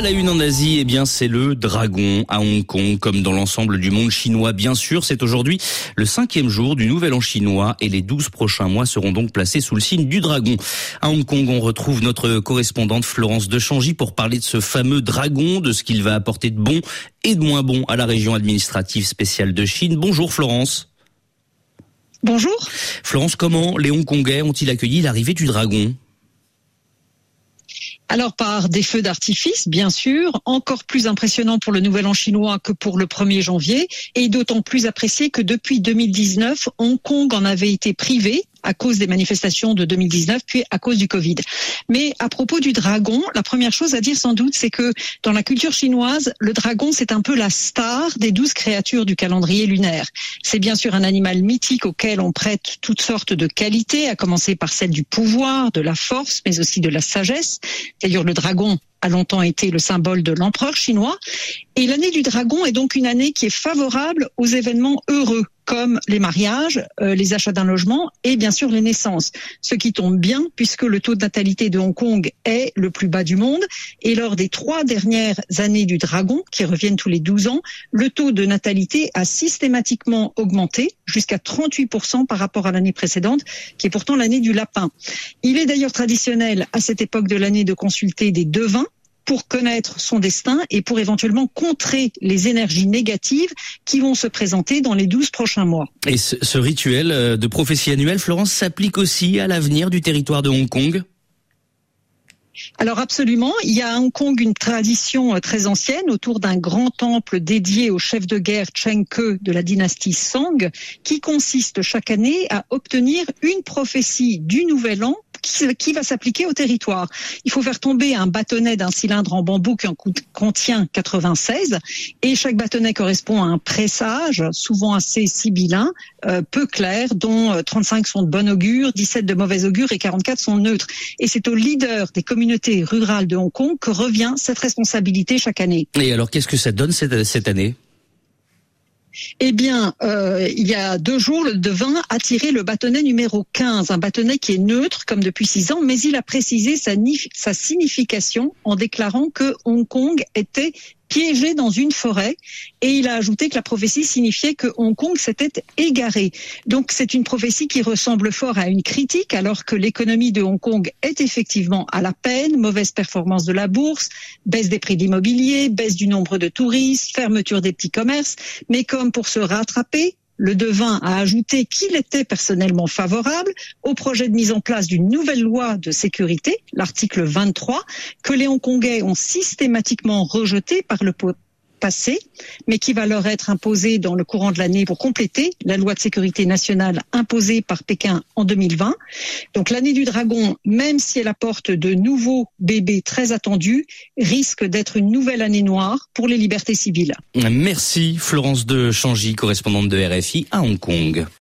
la une en Asie, eh bien, c'est le dragon à Hong Kong, comme dans l'ensemble du monde chinois. Bien sûr, c'est aujourd'hui le cinquième jour du nouvel an chinois et les douze prochains mois seront donc placés sous le signe du dragon. À Hong Kong, on retrouve notre correspondante Florence de Changy pour parler de ce fameux dragon, de ce qu'il va apporter de bon et de moins bon à la région administrative spéciale de Chine. Bonjour Florence. Bonjour. Florence, comment les Hongkongais ont-ils accueilli l'arrivée du dragon? Alors par des feux d'artifice, bien sûr, encore plus impressionnant pour le Nouvel An chinois que pour le 1er janvier, et d'autant plus apprécié que depuis 2019, Hong Kong en avait été privé à cause des manifestations de 2019, puis à cause du Covid. Mais à propos du dragon, la première chose à dire sans doute, c'est que dans la culture chinoise, le dragon, c'est un peu la star des douze créatures du calendrier lunaire. C'est bien sûr un animal mythique auquel on prête toutes sortes de qualités, à commencer par celle du pouvoir, de la force, mais aussi de la sagesse. D'ailleurs, le dragon a longtemps été le symbole de l'empereur chinois. Et l'année du dragon est donc une année qui est favorable aux événements heureux, comme les mariages, euh, les achats d'un logement et bien sûr les naissances. Ce qui tombe bien puisque le taux de natalité de Hong Kong est le plus bas du monde. Et lors des trois dernières années du dragon, qui reviennent tous les 12 ans, le taux de natalité a systématiquement augmenté jusqu'à 38% par rapport à l'année précédente, qui est pourtant l'année du lapin. Il est d'ailleurs traditionnel à cette époque de l'année de consulter des devins pour connaître son destin et pour éventuellement contrer les énergies négatives qui vont se présenter dans les 12 prochains mois. Et ce, ce rituel euh, de prophétie annuelle, Florence, s'applique aussi à l'avenir du territoire de Hong Kong? Alors absolument, il y a à Hong Kong une tradition euh, très ancienne autour d'un grand temple dédié au chef de guerre Cheng Ke de la dynastie Song, qui consiste chaque année à obtenir une prophétie du Nouvel An qui, va s'appliquer au territoire. Il faut faire tomber un bâtonnet d'un cylindre en bambou qui en contient 96 et chaque bâtonnet correspond à un pressage, souvent assez sibyllin, euh, peu clair, dont 35 euh, sont de bon augure, 17 de mauvais augure et 44 sont neutres. Et c'est au leader des communautés rurales de Hong Kong que revient cette responsabilité chaque année. Et alors qu'est-ce que ça donne cette année? Eh bien, euh, il y a deux jours, le devin a tiré le bâtonnet numéro 15, un bâtonnet qui est neutre comme depuis six ans, mais il a précisé sa, sa signification en déclarant que Hong Kong était piégé dans une forêt et il a ajouté que la prophétie signifiait que Hong Kong s'était égaré. Donc c'est une prophétie qui ressemble fort à une critique alors que l'économie de Hong Kong est effectivement à la peine, mauvaise performance de la bourse, baisse des prix de l'immobilier, baisse du nombre de touristes, fermeture des petits commerces, mais comme pour se rattraper, le devin a ajouté qu'il était personnellement favorable au projet de mise en place d'une nouvelle loi de sécurité, l'article 23, que les Hongkongais ont systématiquement rejeté par le passé, mais qui va leur être imposé dans le courant de l'année pour compléter la loi de sécurité nationale imposée par Pékin en 2020. Donc l'année du dragon, même si elle apporte de nouveaux bébés très attendus, risque d'être une nouvelle année noire pour les libertés civiles. Merci Florence de Changy, correspondante de RFI à Hong Kong.